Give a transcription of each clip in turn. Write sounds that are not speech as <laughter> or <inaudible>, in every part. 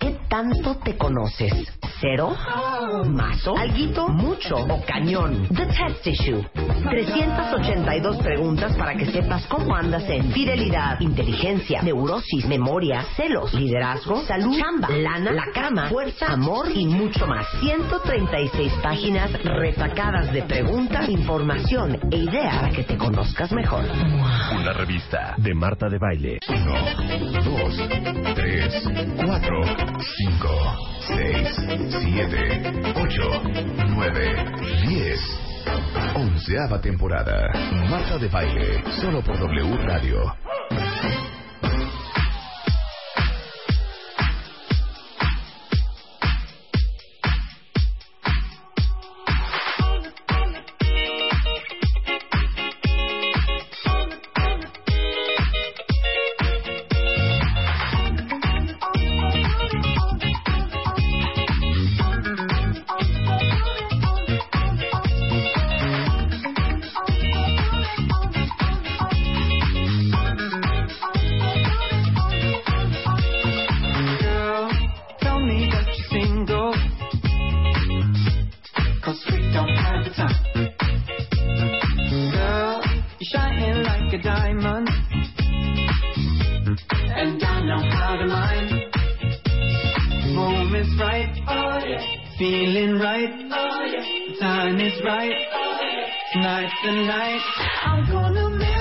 ¿qué tanto te conoces? ¿Cero? ¿Mazo? ¿Alguito? ¿Mucho? ¿O cañón? The Test Issue. 382 preguntas para que sepas cómo andas en fidelidad, inteligencia, neurosis, memoria, celos, liderazgo, salud, chamba, lana, la cama, fuerza, amor y mucho más. 136 páginas retacadas de preguntas, información e ideas para que te conozcas mejor. Una revista de Marta de Baile. 1, 2, 3, 4, 5, 6, 7, 8, 9, 10. Onceava temporada. Marta de Baile. Solo por W Radio. Feeling right, oh yeah. Time is right, oh yeah. Tonight's the night. I'm gonna marry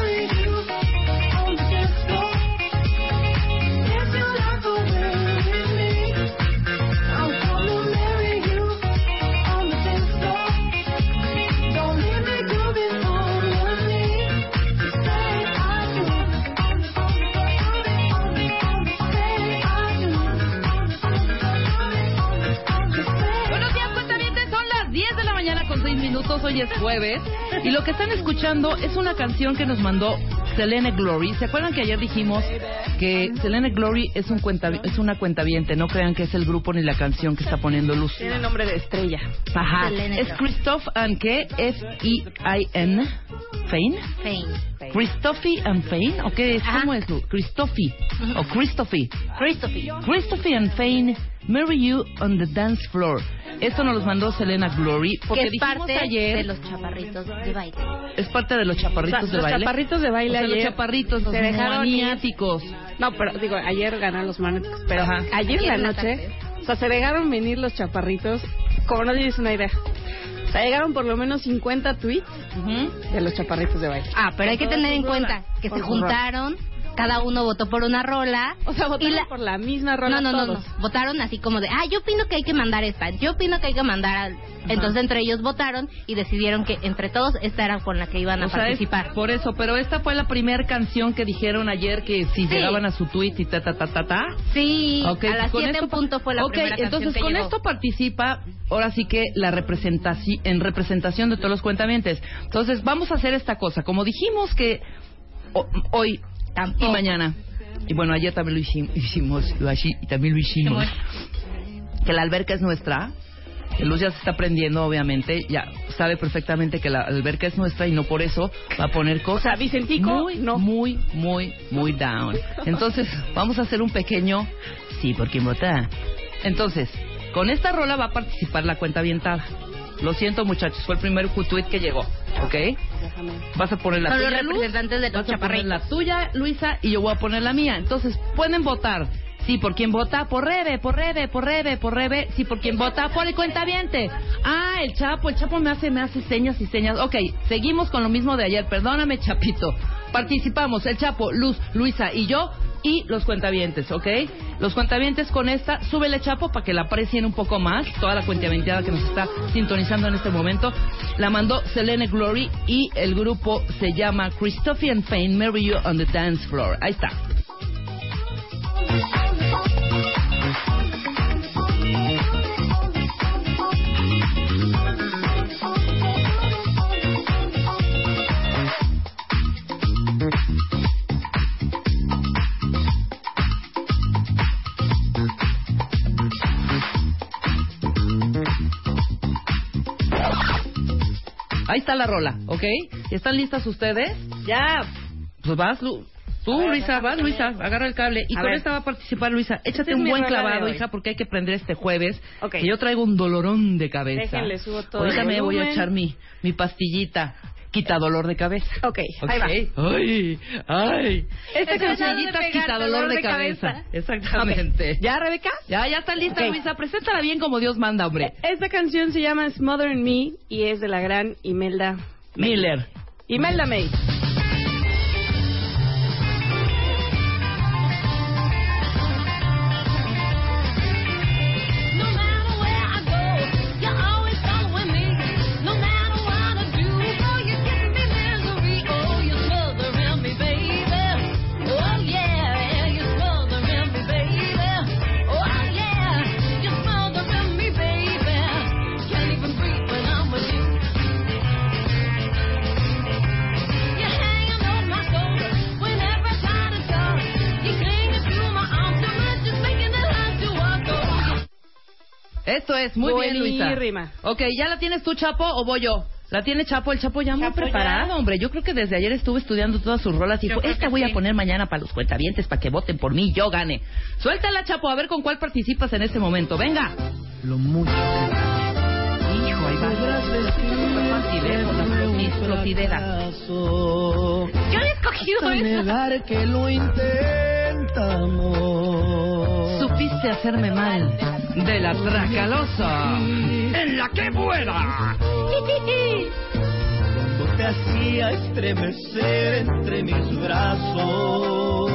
6 minutos. Hoy es jueves. Y lo que están escuchando es una canción que nos mandó Selene Glory. ¿Se acuerdan que ayer dijimos que Selene Glory es, un cuenta, es una cuentaviente? No crean que es el grupo ni la canción que está poniendo luz. Tiene nombre de estrella. Ajá. Selene Es. Christoph and ¿qué? F-E-I-N. Fein. Fame. Christophy and Fein. ¿O qué es? ¿Cómo es? Christophy. O Christophy. Christophy. Christophy and Fein, Marry You on the Dance Floor. Esto nos los mandó Selena Glory porque que es dijimos parte ayer de los chaparritos de baile. es parte de los chaparritos O sea, de los baile. chaparritos de baile O sea, los ayer chaparritos, los se dejaron ir. No, pero digo, ayer ganaron los magnéticos, pero Ajá. ayer en la noche, o sea, se dejaron venir los chaparritos, como no tienes una idea. O sea, llegaron por lo menos 50 tweets de los chaparritos de baile. Ah, pero hay que tener en cuenta que se juntaron, cada uno votó por una rola. O sea, votaron la- por la misma rola No, no, no, todos. no. Votaron así como de, ah, yo opino que hay que mandar esta, yo opino que hay que mandar al... Entonces entre ellos votaron y decidieron que entre todos esta era con la que iban a O sea, es participar. por eso, pero esta fue la primera canción que dijeron ayer que si Sí. llegaban a su tweet y ta ta ta ta ta. Sí, a las con 7 esto en punto fue la primera canción entonces que con llegó. esto participa ahora sí que la representación en representación de todos los cuentamientos. Entonces vamos a hacer esta cosa, como dijimos que ho- y mañana y bueno ayer también lo hicimos, hicimos lo así- y también lo hicimos que la alberca es nuestra. Luz ya se está aprendiendo, obviamente, ya sabe perfectamente que la alberca es nuestra y no por eso va a poner cosas muy, muy, muy, muy down. Entonces, vamos a hacer un pequeño sí, porque vota. Entonces, con esta rola va a participar la cuenta avientada. Lo siento, muchachos, fue el primer tweet que llegó, ¿ok? Vas a poner la los tuya, representantes de los vas a poner la tuya, Luisa, y yo voy a poner la mía. Entonces, pueden votar. Sí, por quien vota, por Rebe, por Rebe, por Rebe, por Rebe. Sí, por quien vota, por el cuentaviente. Ah, el Chapo, el Chapo me hace, me hace señas y señas. Ok, seguimos con lo mismo de ayer. Perdóname, Chapito. Participamos, el Chapo, Luz, Luisa y yo, y los cuentavientes, ¿ok? Los cuentavientes con esta, súbele, Chapo, para que la aprecien un poco más. Toda la cuentavienteada que nos está sintonizando en este momento. La mandó Selene Glory y el grupo se llama Christophe and Fane, Marry You on the Dance Floor. Ahí está. Ahí está la rola, ¿ok? ¿Están listas ustedes? Ya. Pues vas, Lu- tú, Luisa, vas, Luisa, agarra el cable. Y A con ver. esta va a participar Luisa. Échate es un buen clavado, hija, porque hay que prender este jueves. Ok. Que yo traigo un dolorón de cabeza. Déjenle, subo todo Ahorita me voy a echar mi, mi pastillita. Quita dolor de cabeza. Ok, ahí va. Ay, ay. Esta pegar quita dolor de cabeza. Exactamente. ¿Ya, Rebeca? Ya, ya está lista, Ok. Luisa. Preséntala bien como Dios manda, hombre. Esta canción se llama Smother Me y es de la gran Imelda Miller. Imelda May. Es muy bien, Luisa. Ok, ¿ya la tienes tú, Chapo, o voy yo? ¿La tiene Chapo? El Chapo ya muy Chapo, preparado, ya. hombre. Yo creo que desde ayer estuve estudiando todas sus rolas y dijo, esta voy a poner mañana para los cuentavientes para que voten por mí y yo gane. Suéltala, Chapo, a ver con cuál participas en este momento. Venga. Lo mucho que... Hijo, ahí va. Súper fácil, ¿eh? Yo había escogido esa. que lo intentamos. Supiste hacerme mal. De la tracalosa. En la que buena. Cuando te hacía estremecer entre mis brazos,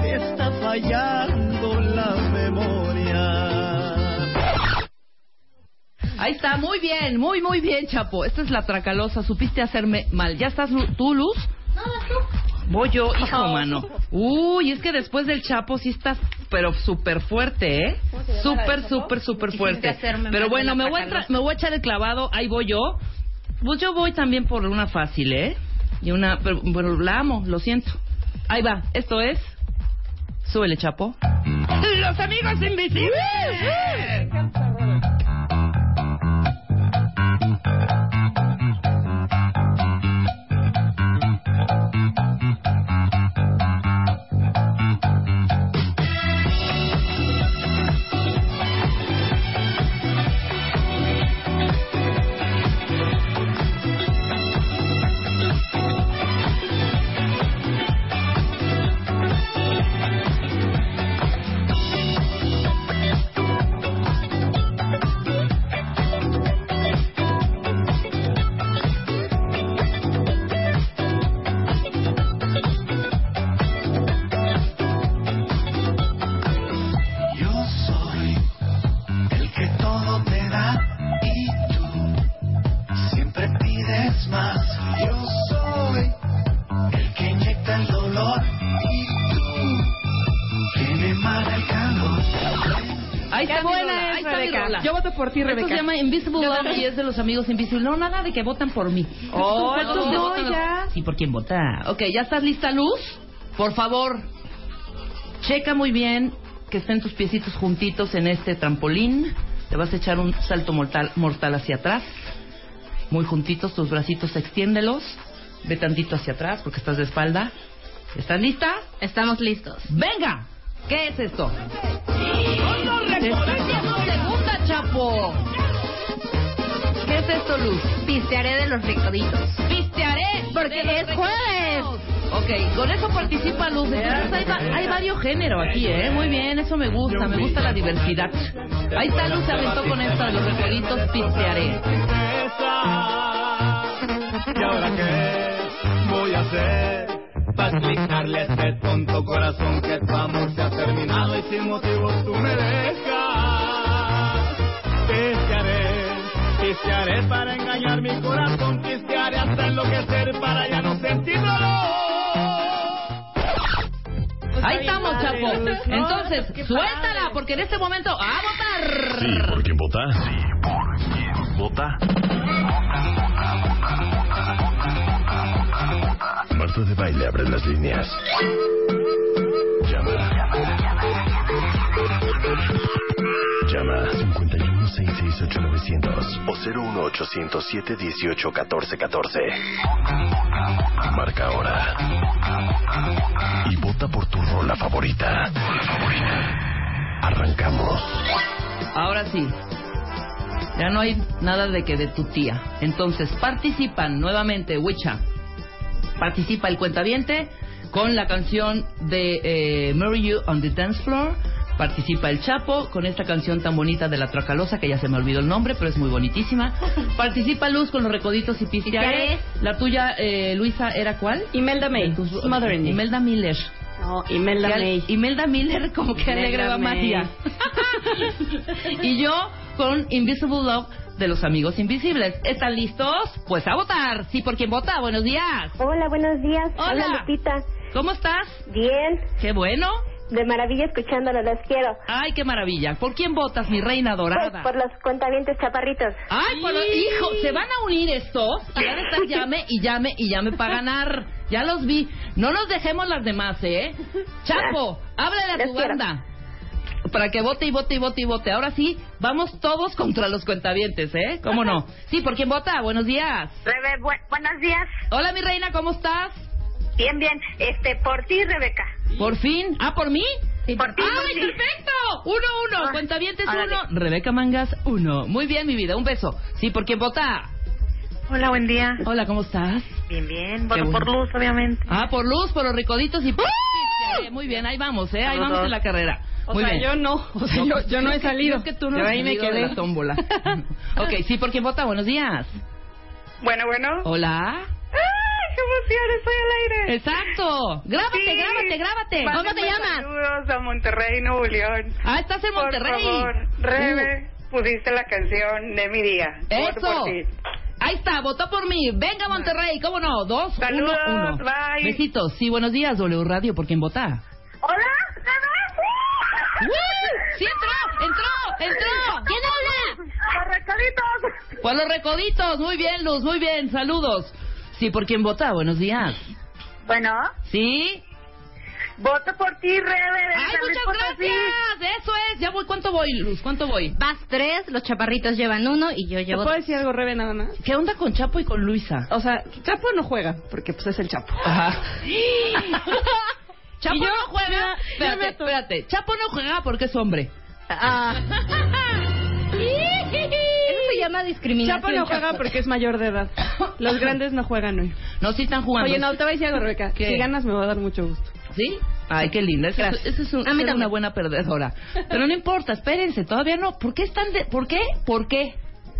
te está fallando la memoria. Ahí está, muy bien, muy, muy bien, Chapo. Esta es la tracalosa, supiste hacerme mal. ¿Ya estás tú, Luz? Voy yo, hijo, mano. Uy, es que después del Chapo sí estás, pero súper fuerte, ¿eh? Súper, súper, súper fuerte. Pero bueno, me voy, a me voy a echar el clavado, ahí voy yo. Pues yo voy también por una fácil, ¿eh? Y una, pero, pero la amo, lo siento. Ahí va, esto es... Súbele, Chapo. ¡Los amigos invisibles! Por ti, Esto Rebeca. se llama Invisible Love y es de los amigos Invisible. No, nada de que votan por mí. Oh, entonces de no, votan los-. Sí, por quién vota. Ok, ¿ya estás lista, Luz? Por favor, checa muy bien que estén tus piecitos juntitos en este trampolín. Te vas a echar un salto mortal, mortal hacia atrás. Muy juntitos, tus bracitos extiéndelos. Ve tantito hacia atrás porque estás de espalda. ¿Estás lista? Estamos listos. ¡Venga! ¿Qué es esto? ¡Te estoy viendo segunda, chapo! ¿Qué es esto, Luz? Pistearé de los ricoditos. ¡Pistearé! Porque de es jueves. Ok, con eso participa Luz. Entonces hay, va- hay varios géneros aquí, ¿eh? Muy bien, eso me gusta, me gusta la diversidad. Ahí está Luz, se aventó con esta de los recoditos, pistearé. ¿Y ahora qué voy a hacer? Para explicarle a este tonto corazón que tu amor se ha terminado y sin motivos tú me dejas. Pistearé para engañar mi corazón, pistearé hasta enloquecer para ya no sentir dolor. Ahí estamos, chapo. Entonces, suéltala, porque en este momento, ¡a votar! Sí, ¿por quién vota? Sí, ¿por quién vota? Marta de Baile abre las líneas. Llama. Llama 5166 16900 o 01807 18 14 14. Marca ahora. Y vota por tu rola favorita. Arrancamos. Ahora sí. Ya no hay nada de que de tu tía. Entonces participan nuevamente, Wicha. Participa el cuentaviente con la canción de eh, Marry You on the Dance Floor. Participa el Chapo con esta canción tan bonita de la Tracalosa, que ya se me olvidó el nombre, pero es muy bonitísima. <laughs> Participa Luz con los recoditos y pistiares. La tuya, eh, Luisa, ¿era cuál? Imelda May. Tus-. Imelda Miller. No, Imelda May. Imelda Miller como que Imelda alegra. María. <laughs> y yo con Invisible Love de los Amigos Invisibles. ¿Están listos? Pues a votar. Sí, por quien vota. Buenos días. Hola, buenos días. Hola. Lupita. ¿Cómo estás? Bien, Qué bueno. De maravilla escuchándolo, los quiero. Ay, qué maravilla. ¿Por quién votas, mi reina Pues dorada? por los cuentavientes chaparritos. Ay, por lo- hijo, se van a unir estos y van a estar llame y llame y llame para ganar. Ya los vi. No nos dejemos las demás, ¿eh? <laughs> Chapo, háblale a Les tu quiero. banda. Para que vote y vote y vote y vote. Ahora sí, vamos todos contra los cuentavientes, ¿eh? ¿Cómo no? Sí, ¿por quién vota? Buenos días. Rebe, bu- buenos días. Hola, mi reina, ¿cómo estás? Bien, bien. Este, por ti, Rebeca. Por fin. ¿Ah, por mí? Por ti, por ¡Ay, perfecto! Uno, uno. Ah, Cuentavientes, órale. uno. Rebeca Mangas, uno. Muy bien, mi vida. Un beso. Sí, ¿por quién vota? Hola, buen día. Hola, ¿cómo estás? Bien, bien. Voto por bueno. Luz, obviamente. Ah, por luz, por los ricoditos y... Eh, Muy bien, ahí vamos, ¿eh? Ahí vamos en la carrera. O Muy sea, bien. yo no. O sea, yo, yo no he salido. Es que tú no Yo ahí me salido de quedé. la tómbola. <laughs> ok, sí, ¿por quién vota? Buenos días. Bueno, bueno. Hola. ¡Ay, qué emoción! Estoy al aire. Exacto. Grábate, Sí. grábate, grábate. ¿Cómo te llamas? Saludos a Monterrey, Nuevo León. Ah, estás en Monterrey. Por favor, Rebe, pusiste la canción de mi día. Voto Eso. por ti. Ahí está, votó por mí. Venga, Monterrey, ¿cómo no? Dos, Saludos, uno, uno. bye. Besitos. Sí, buenos días, W Radio, ¿por quién vota? Hola, ¡Woo! ¡Sí entró! ¡Entró! ¡Entró! ¿Quién habla? Los recaditos. Por los recoditos. Muy bien, Luz, muy bien. Saludos. Sí, ¿por quién vota? Buenos días. Bueno, ¿Sí? voto por ti, Rebe. de ¡Ay, San Luis muchas Potosí. gracias! Eso es. Ya voy. ¿Cuánto voy, Luz? ¿Cuánto voy? Vas tres, los chaparritos llevan uno y yo ¿Te llevo puedo decir algo, Rebe, nada más? ¿Qué onda con Chapo y con Luisa? O sea, Chapo no juega, porque pues es el Chapo. Ajá. <laughs> Chapo Y yo- no juega. Espérate, espérate. Chapo no juega porque es hombre. Ah. <laughs> Discriminación. Chapo no juega porque es mayor de edad. Los <coughs> grandes no juegan hoy. No, sí están jugando. Oye, no, te voy a decir algo, Rebeca. ¿Qué? Si ganas me va a dar mucho gusto. ¿Sí? Ay, qué linda. Esa es, un- A mí una buena perdedora. Pero no importa, espérense, todavía no. ¿Por qué están de... ¿Por qué? ¿Por qué?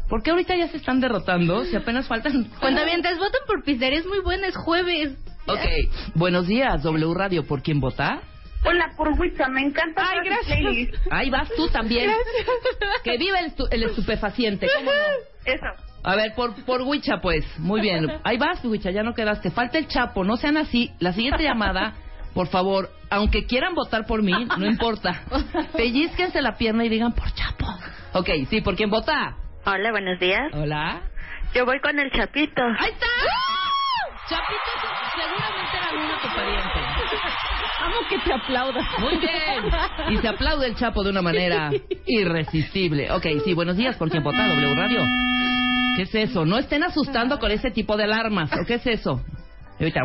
¿Por qué ahorita ya se están derrotando? Si apenas faltan... Cuentavientes, <laughs> voten por pizzería, es muy buena, es jueves. Ok. Buenos días, W Radio. ¿Por quién vota? Hola, por Huicha, me encanta. Ay, gracias. Ahí vas tú también. Que viva el, estu- el estupefaciente. ¿Cómo no? Eso. A ver, por, por Huicha, pues. Muy bien. Ahí vas, Huicha, ya no quedaste. Falta el Chapo, no sean así. La siguiente llamada, por favor, aunque quieran votar por mí, no importa. Pellizquense la pierna y digan por Chapo. Ok, sí, ¿por quién vota? Hola, buenos días. Hola. Yo voy con el Chapito. ¡Ahí está! Chapito, seguramente era alguno de tu pariente. <laughs> Amo que te aplauda. Muy bien. Y se aplaude el Chapo de una manera <laughs> irresistible. Ok, sí, buenos días, ¿por quién vota? W Radio. ¿Qué es eso? No estén asustando con ese tipo de alarmas. ¿O qué es eso? Y ahorita.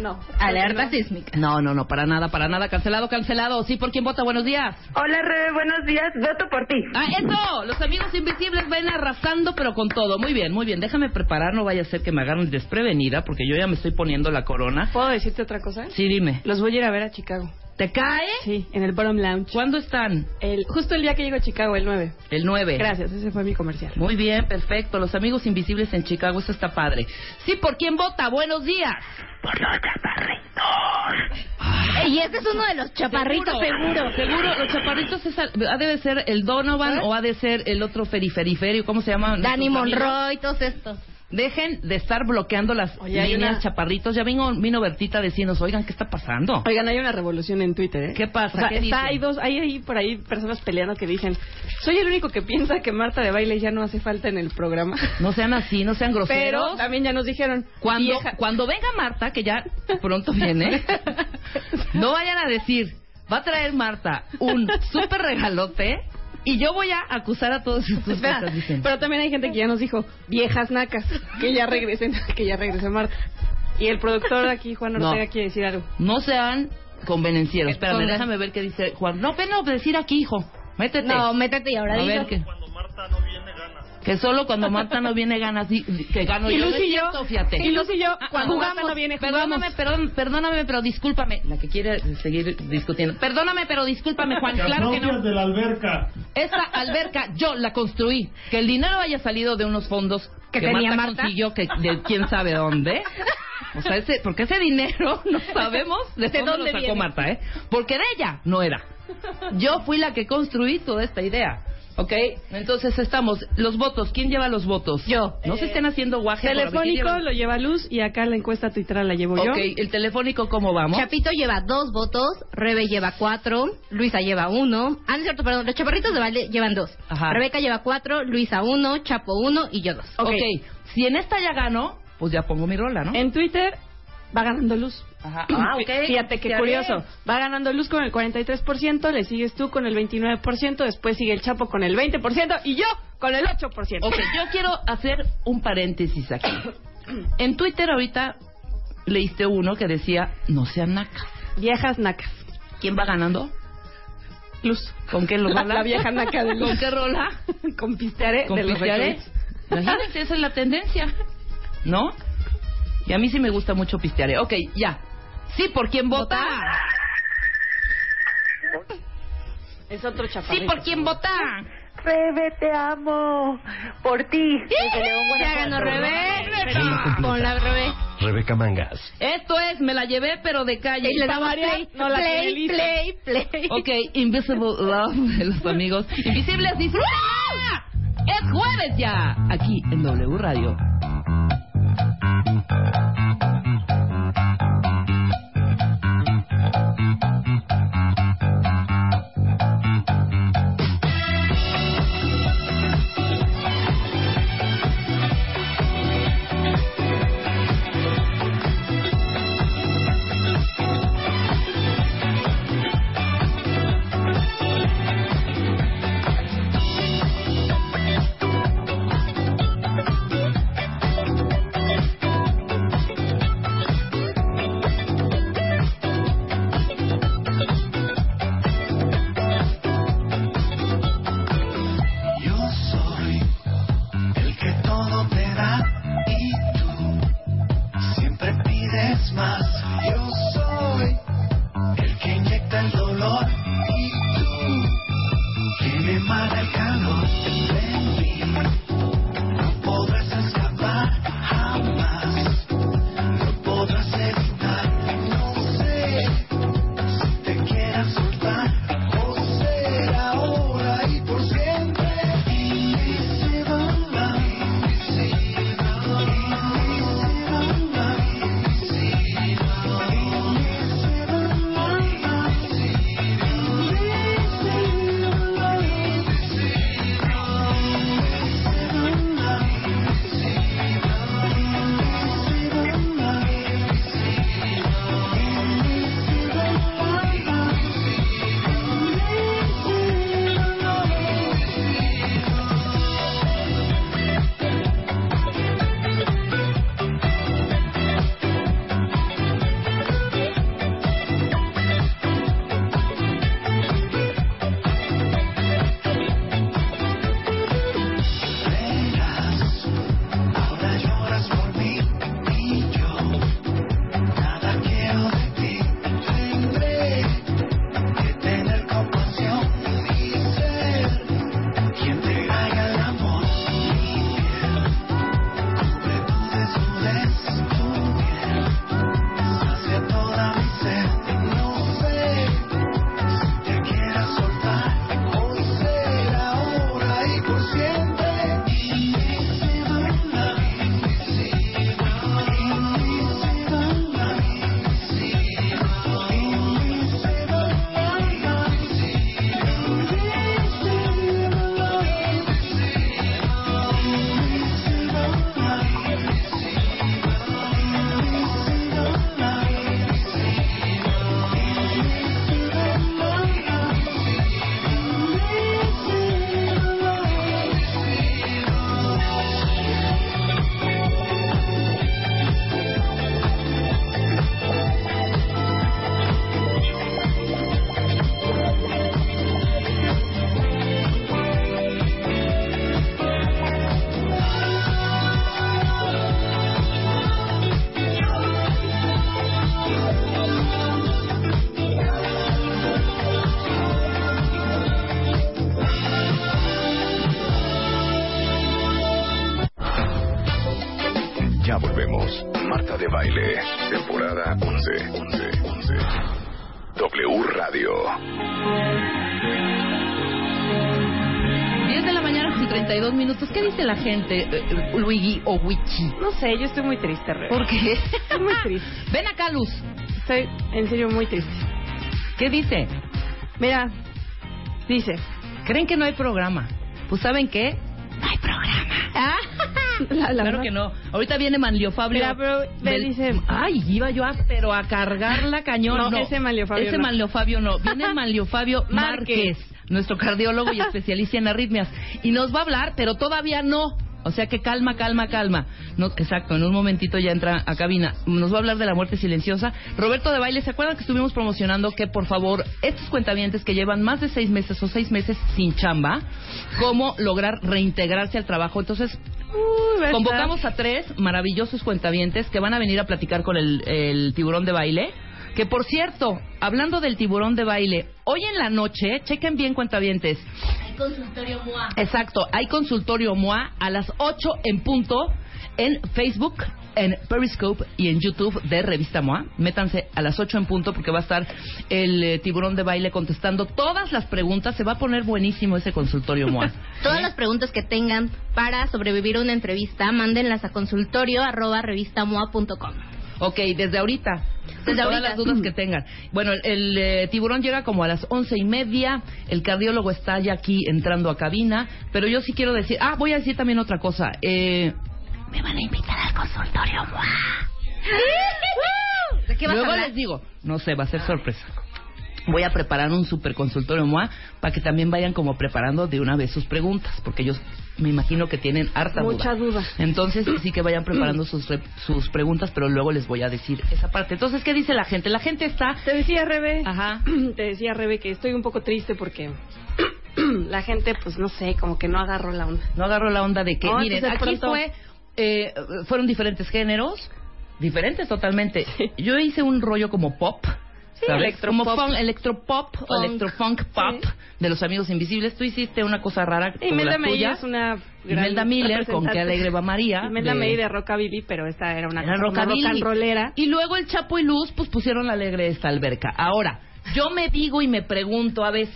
No. Alerta sísmica. No, no, no, para nada, para nada. Cancelado, cancelado. Sí, ¿por quién vota? Buenos días. Hola, Rebe, buenos días. Voto por ti. Ah, eso. Los amigos invisibles ven arrasando, pero con todo. Muy bien, muy bien. Déjame preparar, no vaya a ser que me agarren desprevenida, porque yo ya me estoy poniendo la corona. ¿Puedo decirte otra cosa? Sí, dime. Los voy a ir a ver a Chicago. ¿Te cae? Sí, en el Bottom Lounge. ¿Cuándo están? El, justo el día que llego a Chicago, el 9. El 9. Gracias, ese fue mi comercial. Muy bien, perfecto. Los amigos invisibles en Chicago, eso está padre. Sí, ¿por quién vota? Buenos días. Y este es uno de los chaparritos, seguro. Seguro, los chaparritos es ha de ser el Donovan o ha de ser el otro feriferiferio, ¿cómo se llama? Danny. Monroy, todos estos. Dejen de estar bloqueando las Oye, hay líneas una- chaparritos. Ya vino, vino Bertita a decirnos, oigan, ¿qué está pasando? Oigan, hay una revolución en Twitter, ¿eh? ¿Qué pasa? O sea, ¿Qué está, dicen? hay dos, hay ahí por ahí personas peleando que dicen, soy el único que piensa que Marta de baile ya no hace falta en el programa. <laughs> No sean así, no sean groseros. Pero también ya nos dijeron, Cuando, vieja- cuando venga Marta, que ya pronto viene, <laughs> no vayan a decir, va a traer Marta un súper regalote y yo voy a acusar a todos <laughs> estos pero también hay gente que ya nos dijo viejas nacas, que ya regresen, <laughs> que ya regrese Marta. Y el productor aquí, Juan No. Ortega, quiere decir algo. No sean convenencieros. Espérame, déjame ver qué dice Juan. No, ven a decir aquí, hijo. Métete. No, métete y ahora a digo. ver que... Que solo cuando Marta no viene ganas, di- que gano Y yo. Luz y yo, cierto, fíjate. y Luz y yo, Ah, cuando ah, Marta jugamos. no viene, Perdóname, perdón, perdóname, pero discúlpame. La que quiere seguir discutiendo. Perdóname, pero discúlpame, Juan. Claro que no. de la alberca. Esta alberca yo la construí. Que el dinero haya salido de unos fondos Que que, tenía Marta, Marta. consiguió que de quién sabe dónde. O sea, ese, porque ese dinero <laughs> no sabemos de, ¿De dónde, dónde lo sacó viene? Marta, ¿eh? Porque de ella no era. Yo fui la que construí toda esta idea. ¿Ok? Entonces estamos. Los votos. ¿Quién lleva los votos? Yo. No se estén haciendo guaje. Telefónico lleva- lo lleva Luz y acá la encuesta tuitera la llevo yo. Ok, el telefónico, ¿cómo vamos? Chapito lleva dos votos, Rebe lleva cuatro, Luisa lleva uno. Ah, no es cierto, perdón, los chaparritos de baile llevan dos. Ajá. Rebeca lleva cuatro, Luisa uno, Chapo uno y yo dos. ok, si en esta ya gano, pues ya pongo mi rola, ¿no? En Twitter va ganando Luz. Ajá. <clears throat> Ah, ok. Fíjate qué curioso. Va ganando Luz con el 43%, le sigues tú con el 29%, después sigue el Chapo con el 20% y yo con el 8%. Ok, yo quiero hacer un paréntesis aquí. <clears throat> En Twitter ahorita leíste uno que decía, no sean nacas. Viejas nacas. ¿Quién va ganando? Luz. ¿Con qué lo <laughs> La, rola? la vieja naca de Luz. ¿Con qué rola? <laughs> Con pistearé ¿Con de pistearé? Imagínense, esa es la tendencia. ¿No? Y a mí sí me gusta mucho pistearé. Ok, ya. Sí, ¿por quién vota? Es otro Sí, chaparrito. ¿por quién vota? Rebe, te amo. Por ti. León, Ya ganó Rebe. Con la Rebe. Rebeca Mangas. Esto es, me la llevé, pero de calle. Y le variar, play, no la play, lista. play, play. Ok, Invisible Love de los amigos invisibles. ¡Disfruta! Es jueves ya, aquí en W Radio. Baile, temporada 11. 11, 11. W Radio. 10 de la mañana con 32 minutos. ¿Qué dice la gente, eh, eh, Luigi o Wichi? No sé, yo estoy muy triste, Rebe. ¿Por qué? Estoy muy triste. <laughs> Ven acá, Luz. Estoy, en serio, muy triste. ¿Qué dice? Mira, dice... ¿Creen que no hay programa? Pues ¿saben qué? No hay programa. Ah, la, la claro verdad- que no. Ahorita viene Manlio Fabio. Mira, pero del- dice- Ay, iba yo a, pero a cargarla <laughs> cañón. No, No, ese Manlio Fabio Ese no. Manlio Fabio no. Viene <laughs> Manlio Fabio Márquez. Márquez, nuestro cardiólogo y <laughs> especialista en arritmias. Y nos va a hablar, pero todavía no. O sea que calma, calma, calma. No, exacto, en un momentito ya entra a cabina. Nos va a hablar de la muerte silenciosa. Roberto de Baile, ¿se acuerdan que estuvimos promocionando que, por favor, estos cuentavientes que llevan más de seis meses o seis meses sin chamba, cómo lograr reintegrarse al trabajo? Entonces, Convocamos a tres maravillosos cuentavientes que van a venir a platicar con el, el tiburón de baile. Que por cierto, hablando del tiburón de baile, hoy en la noche, chequen bien cuentavientes. Consultorio MOA. Exacto, hay consultorio MOA a las 8 en punto en Facebook, en Periscope y en YouTube de Revista MOA. Métanse a las 8 en punto porque va a estar el eh, tiburón de baile contestando todas las preguntas. Se va a poner buenísimo ese consultorio MOA. <laughs> Todas las preguntas que tengan para sobrevivir a una entrevista, mándenlas a consultorio arroba revistamoa.com. Ok, desde ahorita. Desde Todas ahorita. las dudas que tengan. Bueno, el, el, eh, tiburón llega como a las once y media. El cardiólogo está ya aquí entrando a cabina. Pero yo sí quiero decir. Ah, voy a decir también otra cosa. Eh, me van a invitar al consultorio. <laughs> ¿De qué vas Luego a hablar? les digo, no sé, va a ser sorpresa. Voy a preparar un super consultorio MOA para que también vayan como preparando de una vez sus preguntas, porque ellos me imagino que tienen harta Mucha duda. Entonces sí que vayan preparando sus, re- sus preguntas, pero luego les voy a decir esa parte. Entonces, ¿qué dice la gente? La gente está... Te decía, Rebe, Ajá. <clears throat> te decía, Rebe, que estoy un poco triste porque <clears throat> la gente, pues no sé, como que no agarró la onda. No agarro la onda de que, No, miren, entonces, aquí pronto- fue, eh, fueron diferentes géneros, diferentes totalmente. Yo hice un rollo como pop, Sí, electropop. Como fun- electropop o Funk. electrofunk pop Sí. de los Amigos Invisibles. Tú hiciste una cosa rara como Imelda tuya. es una gran Imelda Miller, con. Qué alegre va María. Imelda de- Meir de rockabilly, pero esta era una Era cosa rockabilly. rock and rollera. Y luego el Chapo y Luz, pues pusieron la alegre esta alberca. Ahora, yo me digo y me pregunto a veces,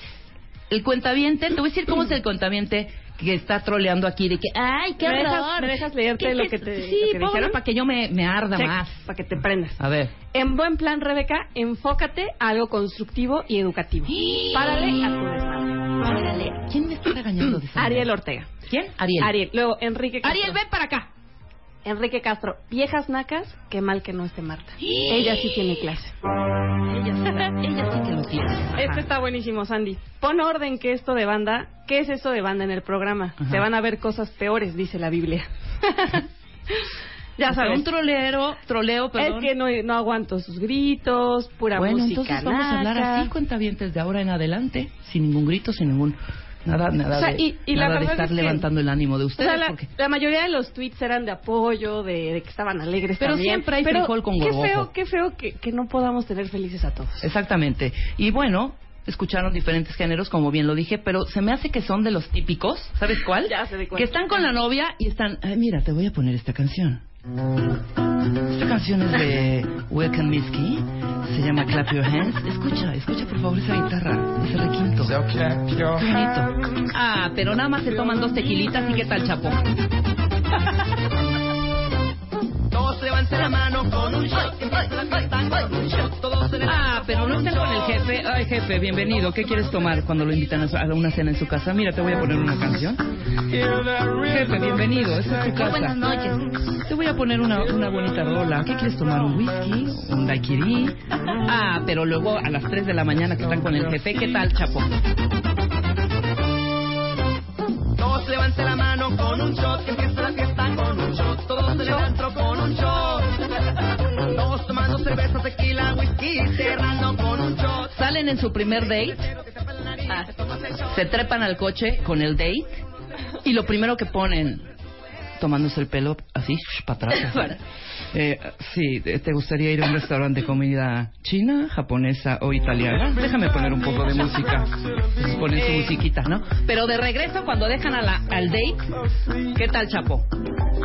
el cuentaviente, te voy a decir cómo es el cuentaviente que está troleando aquí de que, ay, qué ¿Me dejas- horror. me dejas leerte ¿Qué lo que te- Sí, lo que para que yo me, me arda Check, más. Para que te prendas. A ver. En buen plan, Rebeca, enfócate a algo constructivo y educativo. Párale a tu desmadre. Párale. ¿Quién me está regañando de Ariel? Ortega. ¿Quién? Ariel. Ariel. Luego, Enrique Castro. Ariel, ven para acá. Enrique Castro. Viejas nacas, qué mal que no esté Marta. Ella sí tiene clase. Ella sí, la- ella sí que lo tiene. Este está buenísimo, Sandy. Pon orden que esto de banda. ¿Qué es esto de banda en el programa? Ajá. Se van a ver cosas peores, dice la Biblia. <laughs> ya sabes. un trolero, troleo, perdón. Es que no, no aguanto sus gritos, pura Bueno, música entonces vamos a hablar naca. así, cuentavientes, de ahora en adelante, sin ningún grito, sin ningún... Nada, nada, O sea, de, y- y la nada de verdad estar es que- levantando el ánimo de O ustedes. sea, la, porque... la mayoría de los tweets eran de apoyo, de, de que estaban alegres Pero también. siempre hay Pero frijol con qué gorgojo. feo, qué feo que, que no podamos tener felices a todos. Exactamente. Y bueno, escucharon diferentes géneros, como bien lo dije, pero se me hace que son de los típicos, ¿sabes cuál? <laughs> Ya se que están con la novia y están, ay, mira, te voy a poner esta canción. Esta canción es de Welcome Miski, se llama Clap Your Hands. Escucha, escucha por favor esa guitarra, ese requinto. Qué bonito. Ah, pero nada más se toman dos tequilitas y qué tal, Chapo. <laughs> Todos levanten la mano con un shot. Todos en el Ah, pero no están con el jefe. Ay, jefe, bienvenido. ¿Qué quieres tomar cuando lo invitan a su- a una cena en su casa? Mira, te voy a poner una canción. Jefe, bienvenido. Esta es tu casa. Buenas noches. Te voy a poner una, una bonita rola. ¿Qué quieres tomar? ¿Un whisky? ¿Un daiquiri? Ah, pero luego a las 3 de la mañana que están con el jefe. ¿Qué tal, Chapo? Todos levanten la mano con un shot, que empieza la fiesta en el antro con un shot. Todos tomando cerveza, tequila, whisky, cerrando con un shot. Salen en su primer date. Ah, se trepan al coche con el date. Y lo primero que ponen, tomándose el pelo así, para atrás. así. <laughs> Eh, sí, ¿te gustaría ir a un restaurante de comida china, japonesa o italiana? Déjame poner un poco de música. Ponen su musiquita, ¿no? Pero de regreso, cuando dejan a la- al date, ¿qué tal, Chapo?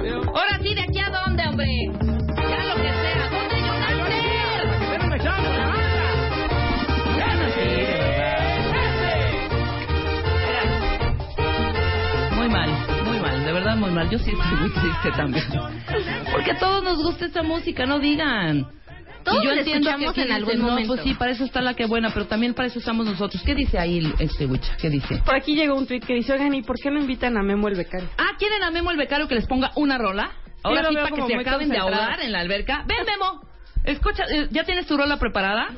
Ahora sí, ¿de aquí a dónde, hombre? Ya lo que sea, ¿dónde yo nacer? Muy mal, muy mal, de verdad muy mal. Yo sí estoy muy triste también. Porque a todos nos gusta esta música, no digan. Todos Y yo entiendo que escuchamos aquí en algún no, momento". pues sí, para eso está la que buena, pero también para eso estamos nosotros. ¿Qué dice ahí este Wicha? ¿Qué dice? Por aquí llegó un tweet que dice, oigan, ¿y por qué no invitan a Memo el becario? Ah, ¿quieren a Memo el becario que les ponga una rola? Ahora sí, veo para que se acaben de ahogar en la alberca. Ven, Memo. Escucha, eh, ¿ya tienes tu rola preparada?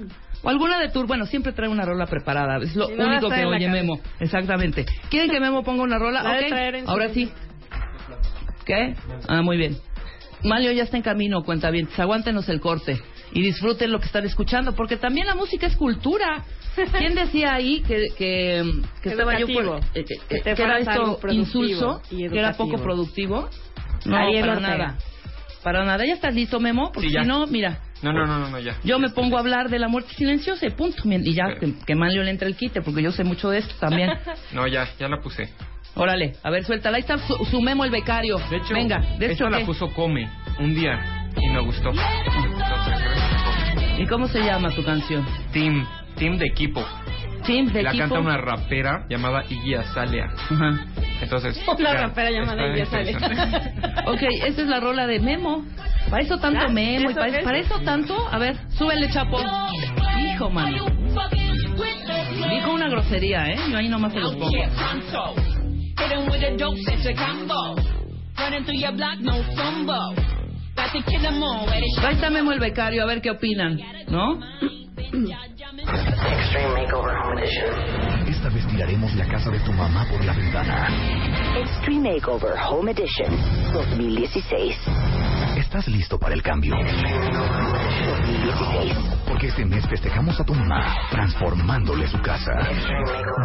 O alguna de tu... Bueno, siempre trae una rola preparada. Es lo Si no, único que oye. Memo. Exactamente. ¿Quieren que Memo ponga una rola? <laughs> La Ahora sí. ¿Qué? Ah, muy bien. Mario ya está en camino, cuenta bien. Aguántenos el corte y disfruten lo que están escuchando, porque también la música es cultura. <laughs> ¿Quién decía ahí que, que, que estaba yo por, eh, que, Que te que era esto insulso, y que era poco productivo? No, Ariel para Ortega. nada. Para nada. ¿Ya estás listo, Memo? Porque Sí, ya. si no, mira, No, no, no, no, ya. yo me pongo a hablar de la muerte silenciosa y punto. Y ya, que, que Mario le entre el quite, porque yo sé mucho de esto también. <laughs> No, ya, ya la puse. Órale, a ver, suéltala. Ahí está su, su Memo el becario. De hecho, Venga, de esta hecho, la puso Come un día y me gustó. ¿Y cómo se llama tu canción? Team, team de equipo. Team de la equipo. canta una rapera llamada Iggy Azalea. Ajá. Entonces, <laughs> Una ya, rapera llamada Iggy Azalea. <laughs> Ok, esa es la rola de Memo. Para eso tanto ¿Ya? Memo, y ¿Eso para, qué es? para eso tanto. A ver, súbele, chapo. Hijo, mano. Dijo una grosería, ¿eh? Yo ahí nomás se los pongo. Hitting with a dope sense of combo. Running through your block, no fumble. Ahí está Memo el becario, a ver qué opinan, ¿no? Extreme Makeover Home Edition. Esta vez tiraremos la casa de tu mamá por la ventana. Extreme Makeover Home Edition 2016. ¿Estás listo para el cambio? 2016. Porque este mes festejamos a tu mamá transformándole su casa.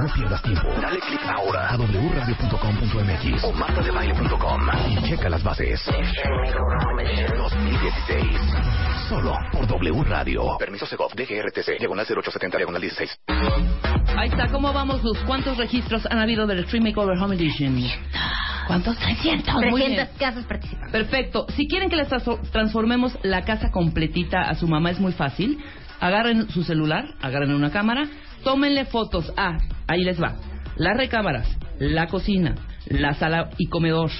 No pierdas tiempo. Dale clic ahora a wradio.com.mx o martadebaile.com y checa las bases. Extreme Makeover Home Edition 2016. Solo por W Radio. Permiso Segov, DGRTC, diagonal 0870, diagonal 16. Ahí está, ¿cómo vamos? ¿Cuántos registros han habido del Extreme Makeover Home Edition? ¿Cuántos? 300. Muy bien. 300 casas participan. Perfecto. Si quieren que les transformemos la casa completita a su mamá, es muy fácil. Agarren su celular, agarren una cámara, tómenle fotos. Ah, ahí les va. Las recámaras, la cocina, la sala y comedor,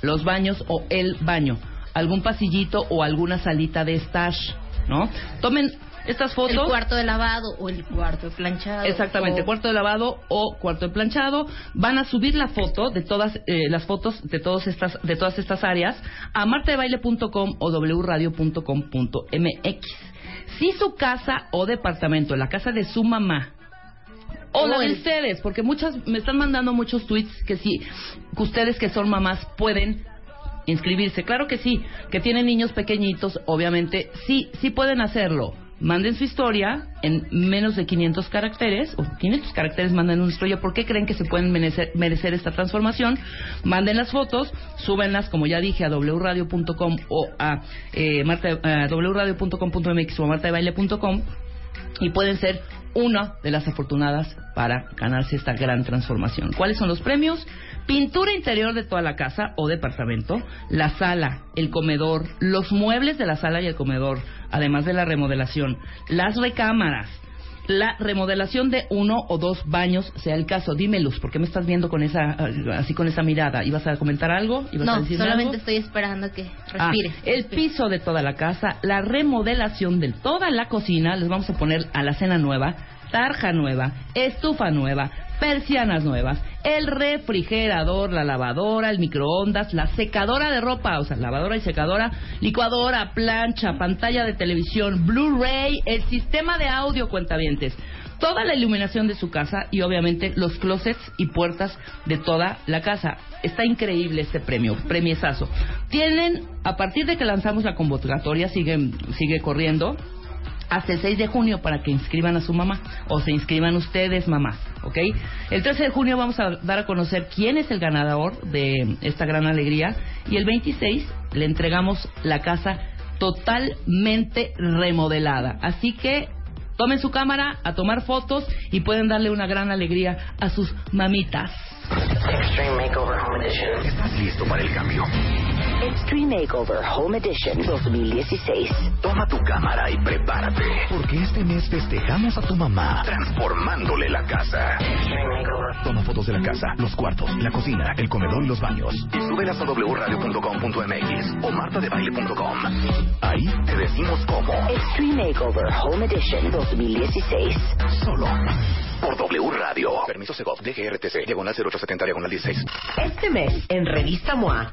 los baños o el baño, algún pasillito o alguna salita de stash, ¿no? Tomen estas fotos. El cuarto de lavado o el cuarto de planchado. Exactamente, o- cuarto de lavado o cuarto de planchado. Van a subir la foto de todas eh, las fotos de todas estas de todas estas áreas a martadebaile.com o wradio.com.mx. Si su casa o departamento, la casa de su mamá o la de ustedes, porque muchas me están mandando muchos tweets que sí, que ustedes que son mamás pueden inscribirse. Claro que sí, que tienen niños pequeñitos, obviamente, sí, sí pueden hacerlo. Manden su historia en menos de 500 caracteres, o 500 caracteres manden una historia, ¿por qué creen que se pueden merecer, merecer esta transformación? Manden las fotos, súbenlas, como ya dije, a wradio.com o a, eh, marta, wradio.com.mx o a martadebaile.com y pueden ser una de las afortunadas para ganarse esta gran transformación. ¿Cuáles son los premios? Pintura interior de toda la casa o departamento, la sala, el comedor, los muebles de la sala y el comedor, además de la remodelación, las recámaras, la remodelación de uno o dos baños, sea el caso. Dime, Luz, ¿por qué me estás viendo con esa, así con esa mirada? ¿Ibas a comentar algo? ¿Ibas a No, decirme solamente algo? estoy esperando que Ah, respire. el piso de toda la casa, la remodelación de toda la cocina, les vamos a poner alacena nueva, tarja nueva, estufa nueva, persianas nuevas, el refrigerador, la lavadora, el microondas, la secadora de ropa, o sea, lavadora y secadora, licuadora, plancha, pantalla de televisión, Blu-ray, el sistema de audio cuentavientes, toda la iluminación de su casa y obviamente los closets y puertas de toda la casa. Está increíble este premio, premiesazo. Tienen, a partir de que lanzamos la convocatoria, sigue, sigue corriendo, hasta el 6 de junio para que inscriban a su mamá o se inscriban ustedes mamás, ¿ok? El 13 de junio vamos a dar a conocer quién es el ganador de esta gran alegría y el 26 le entregamos la casa totalmente remodelada. Así que tomen su cámara a tomar fotos y pueden darle una gran alegría a sus mamitas. Extreme Makeover Home Edition. ¿Estás listo para el cambio? Extreme Makeover Home Edition 2016. Toma tu cámara y prepárate, porque este mes festejamos a tu mamá transformándole la casa. Toma fotos de la casa, los cuartos, la cocina, el comedor y los baños. Y súbelas a wradio.com.mx o martadebaile.com. Ahí te decimos cómo. Extreme Makeover Home Edition 2016. Solo por W Radio. Permiso Segov, DGRTC, diagonal 0870, diagonal 16. Este mes, en Revista MOA,